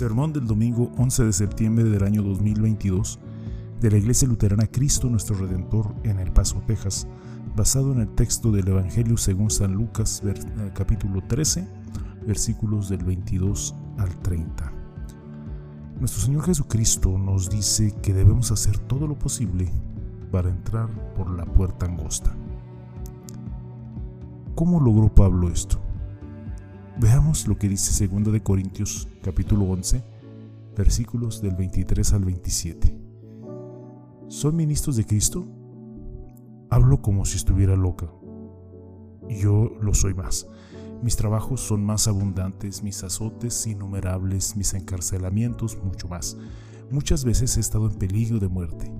Sermón del domingo 11 de septiembre del año 2022 de la Iglesia Luterana Cristo nuestro Redentor en El Paso, Texas, basado en el texto del Evangelio según San Lucas eh, capítulo 13, versículos del 22 al 30. Nuestro Señor Jesucristo nos dice que debemos hacer todo lo posible para entrar por la puerta angosta. ¿Cómo logró Pablo esto? Veamos lo que dice 2 de Corintios capítulo 11, versículos del 23 al 27. ¿Son ministros de Cristo? Hablo como si estuviera loca. Yo lo soy más. Mis trabajos son más abundantes, mis azotes innumerables, mis encarcelamientos mucho más. Muchas veces he estado en peligro de muerte.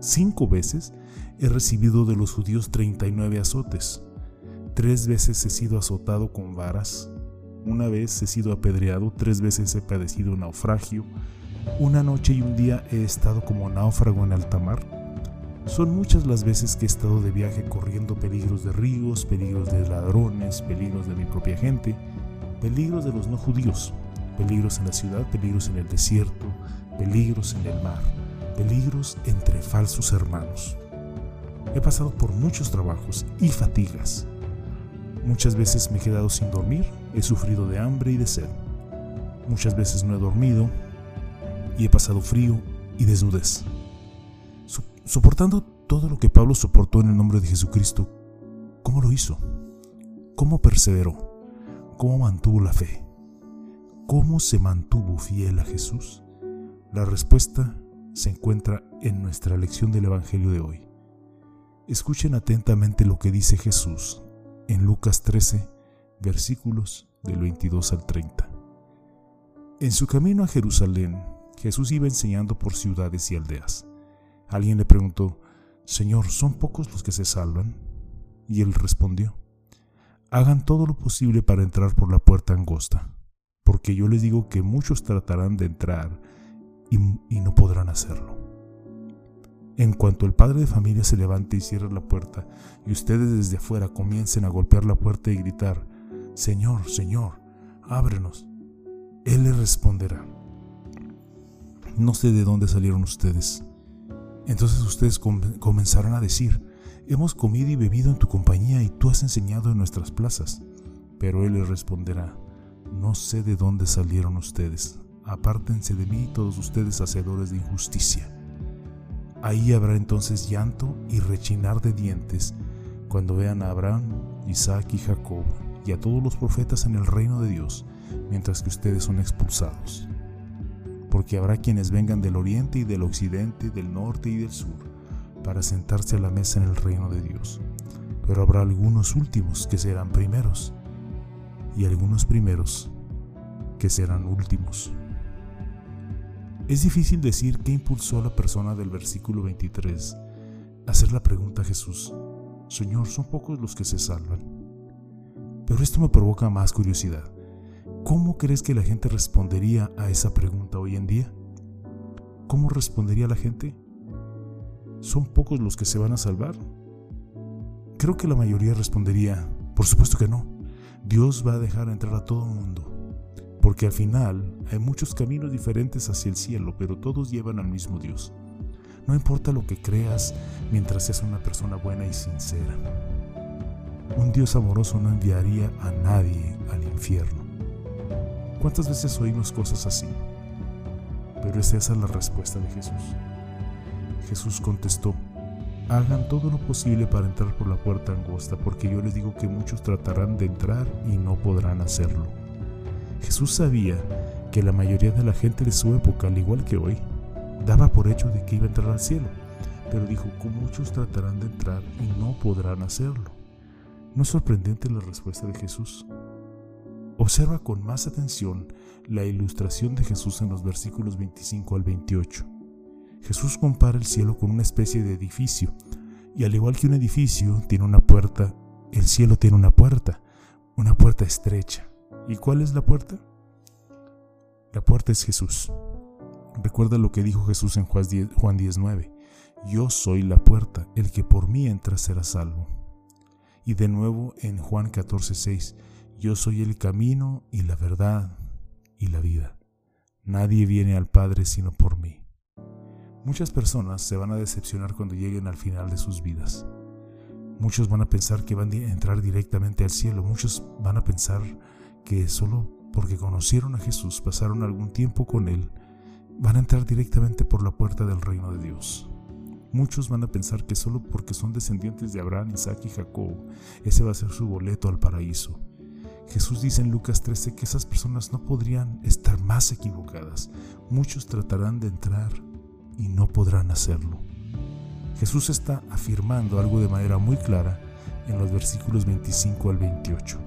Cinco veces he recibido de los judíos 39 azotes. Tres veces he sido azotado con varas, una vez he sido apedreado, tres veces he padecido naufragio, una noche y un día he estado como náufrago en alta mar. Son muchas las veces que he estado de viaje corriendo peligros de ríos, peligros de ladrones, peligros de mi propia gente, peligros de los no judíos, peligros en la ciudad, peligros en el desierto, peligros en el mar, peligros entre falsos hermanos. He pasado por muchos trabajos y fatigas, Muchas veces me he quedado sin dormir, he sufrido de hambre y de sed. Muchas veces no he dormido y he pasado frío y desnudez. Soportando todo lo que Pablo soportó en el nombre de Jesucristo, ¿cómo lo hizo? ¿Cómo perseveró? ¿Cómo mantuvo la fe? ¿Cómo se mantuvo fiel a Jesús? La respuesta se encuentra en nuestra lección del Evangelio de hoy. Escuchen atentamente lo que dice Jesús en Lucas 13, versículos del 22 al 30. En su camino a Jerusalén, Jesús iba enseñando por ciudades y aldeas. Alguien le preguntó, Señor, ¿son pocos los que se salvan? Y él respondió, Hagan todo lo posible para entrar por la puerta angosta, porque yo les digo que muchos tratarán de entrar y, y no podrán hacerlo. En cuanto el padre de familia se levante y cierre la puerta, y ustedes desde afuera comiencen a golpear la puerta y gritar, Señor, Señor, ábrenos, Él le responderá, no sé de dónde salieron ustedes. Entonces ustedes comenzarán a decir, hemos comido y bebido en tu compañía y tú has enseñado en nuestras plazas. Pero Él les responderá, no sé de dónde salieron ustedes, apártense de mí todos ustedes hacedores de injusticia. Ahí habrá entonces llanto y rechinar de dientes cuando vean a Abraham, Isaac y Jacob y a todos los profetas en el reino de Dios, mientras que ustedes son expulsados. Porque habrá quienes vengan del oriente y del occidente, del norte y del sur, para sentarse a la mesa en el reino de Dios. Pero habrá algunos últimos que serán primeros, y algunos primeros que serán últimos. Es difícil decir qué impulsó a la persona del versículo 23 a hacer la pregunta a Jesús, Señor, ¿son pocos los que se salvan? Pero esto me provoca más curiosidad. ¿Cómo crees que la gente respondería a esa pregunta hoy en día? ¿Cómo respondería la gente? ¿Son pocos los que se van a salvar? Creo que la mayoría respondería, por supuesto que no. Dios va a dejar entrar a todo el mundo porque al final hay muchos caminos diferentes hacia el cielo, pero todos llevan al mismo Dios. No importa lo que creas mientras seas una persona buena y sincera. Un Dios amoroso no enviaría a nadie al infierno. ¿Cuántas veces oímos cosas así? Pero es esa la respuesta de Jesús. Jesús contestó, hagan todo lo posible para entrar por la puerta angosta, porque yo les digo que muchos tratarán de entrar y no podrán hacerlo. Jesús sabía que la mayoría de la gente de su época, al igual que hoy, daba por hecho de que iba a entrar al cielo, pero dijo que muchos tratarán de entrar y no podrán hacerlo. ¿No es sorprendente la respuesta de Jesús? Observa con más atención la ilustración de Jesús en los versículos 25 al 28. Jesús compara el cielo con una especie de edificio, y al igual que un edificio tiene una puerta, el cielo tiene una puerta, una puerta estrecha. ¿Y cuál es la puerta? La puerta es Jesús. Recuerda lo que dijo Jesús en Juan 10.9. Yo soy la puerta, el que por mí entra será salvo. Y de nuevo en Juan 14.6. Yo soy el camino y la verdad y la vida. Nadie viene al Padre sino por mí. Muchas personas se van a decepcionar cuando lleguen al final de sus vidas. Muchos van a pensar que van a entrar directamente al cielo. Muchos van a pensar que solo porque conocieron a Jesús, pasaron algún tiempo con Él, van a entrar directamente por la puerta del reino de Dios. Muchos van a pensar que solo porque son descendientes de Abraham, Isaac y Jacob, ese va a ser su boleto al paraíso. Jesús dice en Lucas 13 que esas personas no podrían estar más equivocadas. Muchos tratarán de entrar y no podrán hacerlo. Jesús está afirmando algo de manera muy clara en los versículos 25 al 28.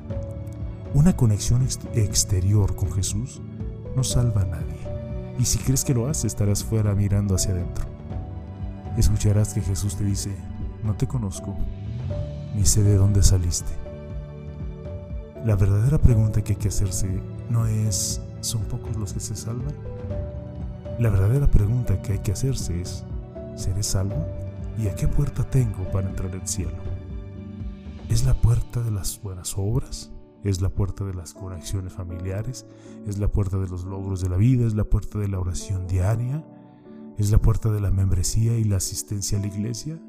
Una conexión exterior con Jesús no salva a nadie. Y si crees que lo hace, estarás fuera mirando hacia adentro escucharás que Jesús te dice, no te conozco, ni sé de dónde saliste. La verdadera pregunta que hay que hacerse no es, ¿son pocos los que se salvan? La verdadera pregunta que hay que hacerse es, ¿seré salvo? ¿Y a qué puerta tengo para entrar al cielo? ¿Es la puerta de las buenas obras? ¿Es la puerta de las conexiones familiares? ¿Es la puerta de los logros de la vida? ¿Es la puerta de la oración diaria? ¿Es la puerta de la membresía y la asistencia a la iglesia?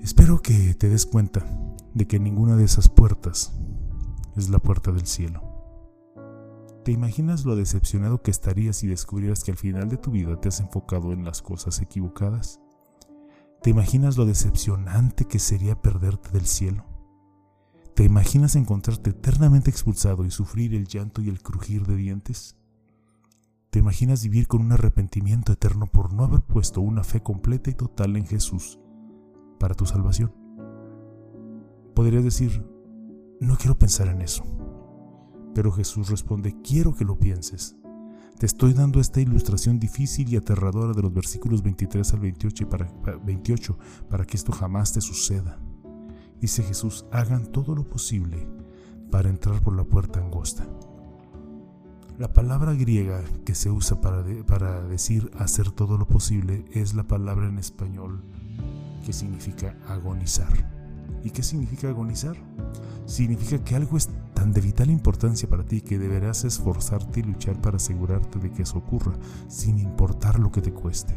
Espero que te des cuenta de que ninguna de esas puertas es la puerta del cielo. ¿Te imaginas lo decepcionado que estarías si descubrieras que al final de tu vida te has enfocado en las cosas equivocadas? ¿Te imaginas lo decepcionante que sería perderte del cielo? ¿Te imaginas encontrarte eternamente expulsado y sufrir el llanto y el crujir de dientes? ¿Te imaginas vivir con un arrepentimiento eterno por no haber puesto una fe completa y total en Jesús para tu salvación? Podrías decir, no quiero pensar en eso. Pero Jesús responde, quiero que lo pienses. Te estoy dando esta ilustración difícil y aterradora de los versículos 23 al 28 para, 28 para que esto jamás te suceda. Dice Jesús, hagan todo lo posible para entrar por la puerta angosta. La palabra griega que se usa para, para decir hacer todo lo posible es la palabra en español que significa agonizar. ¿Y qué significa agonizar? Significa que algo es tan de vital importancia para ti que deberás esforzarte y luchar para asegurarte de que eso ocurra, sin importar lo que te cueste.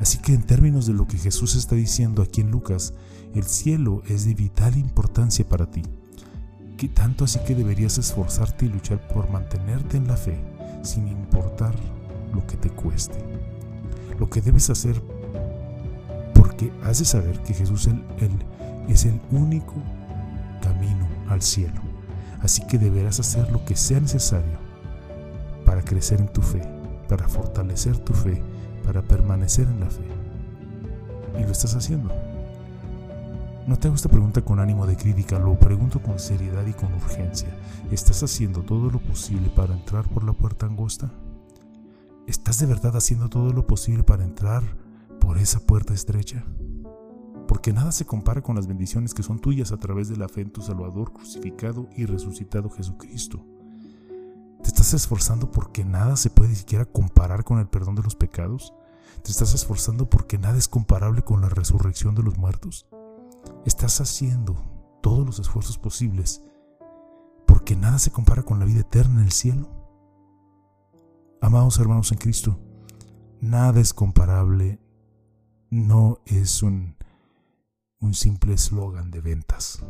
Así que en términos de lo que Jesús está diciendo aquí en Lucas, el cielo es de vital importancia para ti que tanto así que deberías esforzarte y luchar por mantenerte en la fe, sin importar lo que te cueste. Lo que debes hacer, porque has de saber que Jesús es el único camino al cielo. Así que deberás hacer lo que sea necesario para crecer en tu fe, para fortalecer tu fe, para permanecer en la fe. Y lo estás haciendo. No te hago esta pregunta con ánimo de crítica, lo pregunto con seriedad y con urgencia. ¿Estás haciendo todo lo posible para entrar por la puerta angosta? ¿Estás de verdad haciendo todo lo posible para entrar por esa puerta estrecha? Porque nada se compara con las bendiciones que son tuyas a través de la fe en tu Salvador crucificado y resucitado Jesucristo. ¿Te estás esforzando porque nada se puede siquiera comparar con el perdón de los pecados? ¿Te estás esforzando porque nada es comparable con la resurrección de los muertos? estás haciendo todos los esfuerzos posibles porque nada se compara con la vida eterna en el cielo. Amados hermanos en Cristo, nada es comparable, no es un, un simple eslogan de ventas,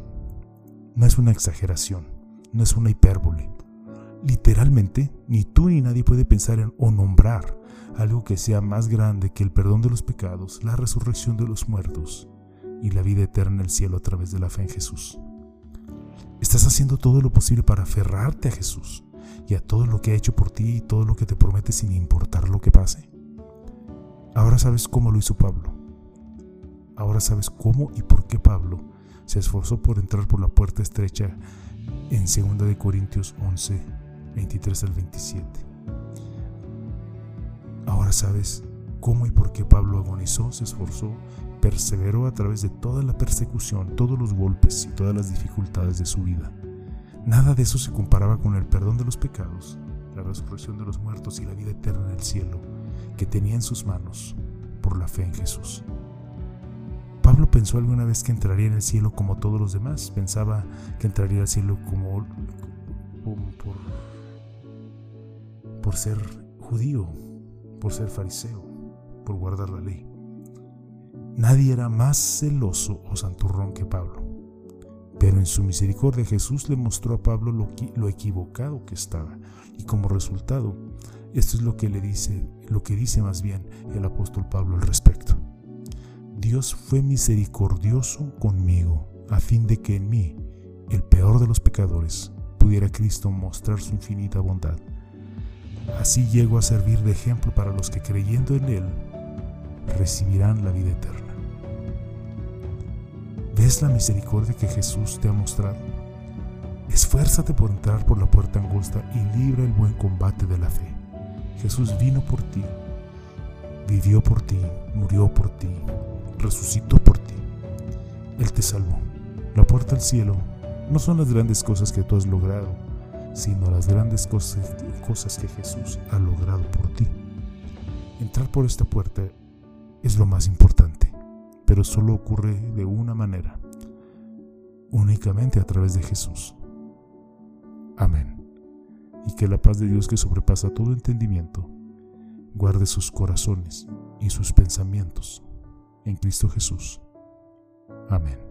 no es una exageración, no es una hipérbole. Literalmente, ni tú ni nadie puede pensar en o nombrar algo que sea más grande que el perdón de los pecados, la resurrección de los muertos y la vida eterna en el cielo a través de la fe en Jesús. Estás haciendo todo lo posible para aferrarte a Jesús y a todo lo que ha hecho por ti y todo lo que te promete sin importar lo que pase. Ahora sabes cómo lo hizo Pablo. Ahora sabes cómo y por qué Pablo se esforzó por entrar por la puerta estrecha en 2 de Corintios 11, 23 al 27. Ahora sabes cómo y por qué Pablo agonizó, se esforzó perseveró a través de toda la persecución, todos los golpes y todas las dificultades de su vida. Nada de eso se comparaba con el perdón de los pecados, la resurrección de los muertos y la vida eterna en el cielo que tenía en sus manos por la fe en Jesús. Pablo pensó alguna vez que entraría en el cielo como todos los demás, pensaba que entraría al cielo como por, por ser judío, por ser fariseo, por guardar la ley. Nadie era más celoso o santurrón que Pablo. Pero en su misericordia Jesús le mostró a Pablo lo, equivocado que estaba. Y como resultado, esto es lo que le dice, lo que dice más bien el apóstol Pablo al respecto. Dios fue misericordioso conmigo, a fin de que en mí, el peor de los pecadores, pudiera Cristo mostrar su infinita bondad. Así llego a servir de ejemplo para los que creyendo en Él recibirán la vida eterna. ¿Ves la misericordia que Jesús te ha mostrado? Esfuérzate por entrar por la puerta angosta y libra el buen combate de la fe. Jesús vino por ti, vivió por ti, murió por ti, resucitó por ti. Él te salvó. La puerta al cielo no son las grandes cosas que tú has logrado, sino las grandes cosas, cosas que Jesús ha logrado por ti. Entrar por esta puerta es lo más importante, pero solo ocurre de una manera, únicamente a través de Jesús. Amén. Y que la paz de Dios que sobrepasa todo entendimiento, guarde sus corazones y sus pensamientos en Cristo Jesús. Amén.